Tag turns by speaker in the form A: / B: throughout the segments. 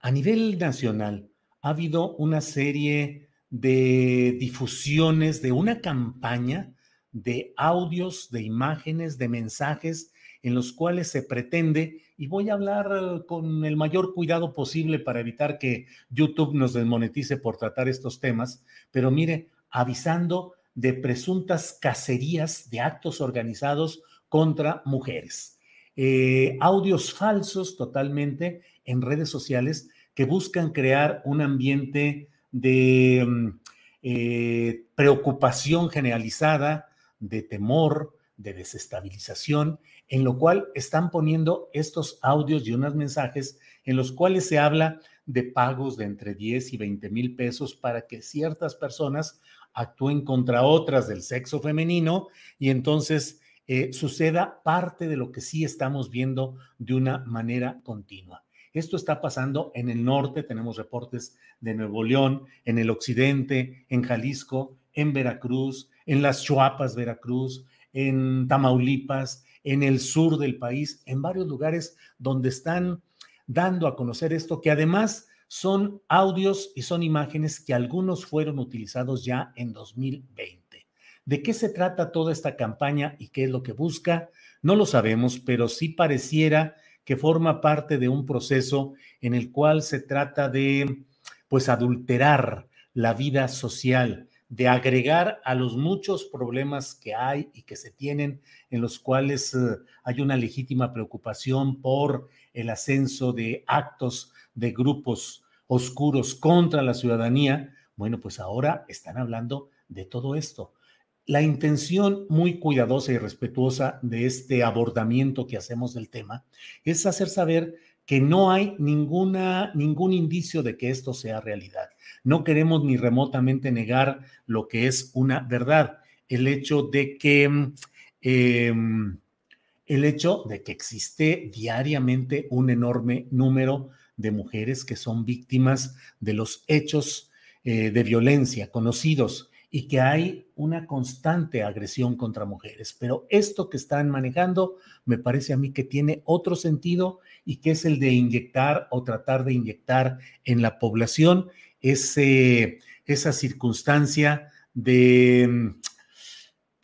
A: A nivel nacional ha habido una serie de difusiones de una campaña de audios, de imágenes, de mensajes en los cuales se pretende, y voy a hablar con el mayor cuidado posible para evitar que YouTube nos desmonetice por tratar estos temas, pero mire, avisando de presuntas cacerías de actos organizados contra mujeres. Eh, audios falsos totalmente en redes sociales que buscan crear un ambiente de mm, eh, preocupación generalizada, de temor, de desestabilización, en lo cual están poniendo estos audios y unos mensajes en los cuales se habla de pagos de entre 10 y 20 mil pesos para que ciertas personas actúen contra otras del sexo femenino y entonces eh, suceda parte de lo que sí estamos viendo de una manera continua. Esto está pasando en el norte, tenemos reportes de Nuevo León, en el occidente, en Jalisco, en Veracruz, en las Chuapas, Veracruz, en Tamaulipas, en el sur del país, en varios lugares donde están dando a conocer esto, que además son audios y son imágenes que algunos fueron utilizados ya en 2020. ¿De qué se trata toda esta campaña y qué es lo que busca? No lo sabemos, pero sí pareciera que forma parte de un proceso en el cual se trata de, pues, adulterar la vida social, de agregar a los muchos problemas que hay y que se tienen, en los cuales eh, hay una legítima preocupación por el ascenso de actos de grupos oscuros contra la ciudadanía, bueno, pues ahora están hablando de todo esto. La intención muy cuidadosa y respetuosa de este abordamiento que hacemos del tema es hacer saber que no hay ninguna, ningún indicio de que esto sea realidad. No queremos ni remotamente negar lo que es una verdad. El hecho de que, em, el hecho de que existe diariamente un enorme número de mujeres que son víctimas de los hechos eh, de violencia conocidos y que hay una constante agresión contra mujeres. Pero esto que están manejando me parece a mí que tiene otro sentido y que es el de inyectar o tratar de inyectar en la población ese, esa circunstancia de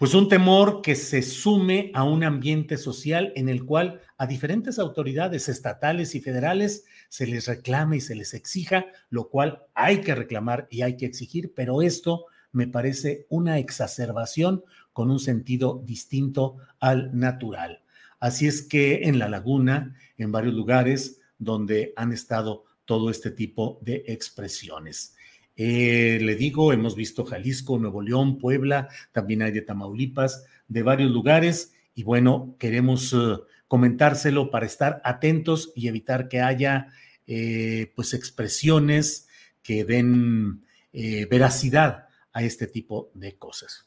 A: pues un temor que se sume a un ambiente social en el cual a diferentes autoridades estatales y federales se les reclama y se les exija, lo cual hay que reclamar y hay que exigir, pero esto me parece una exacerbación con un sentido distinto al natural. Así es que en la laguna, en varios lugares donde han estado todo este tipo de expresiones. Eh, le digo, hemos visto Jalisco, Nuevo León, Puebla, también hay de Tamaulipas, de varios lugares, y bueno, queremos eh, comentárselo para estar atentos y evitar que haya eh, pues expresiones que den veracidad a este tipo de cosas.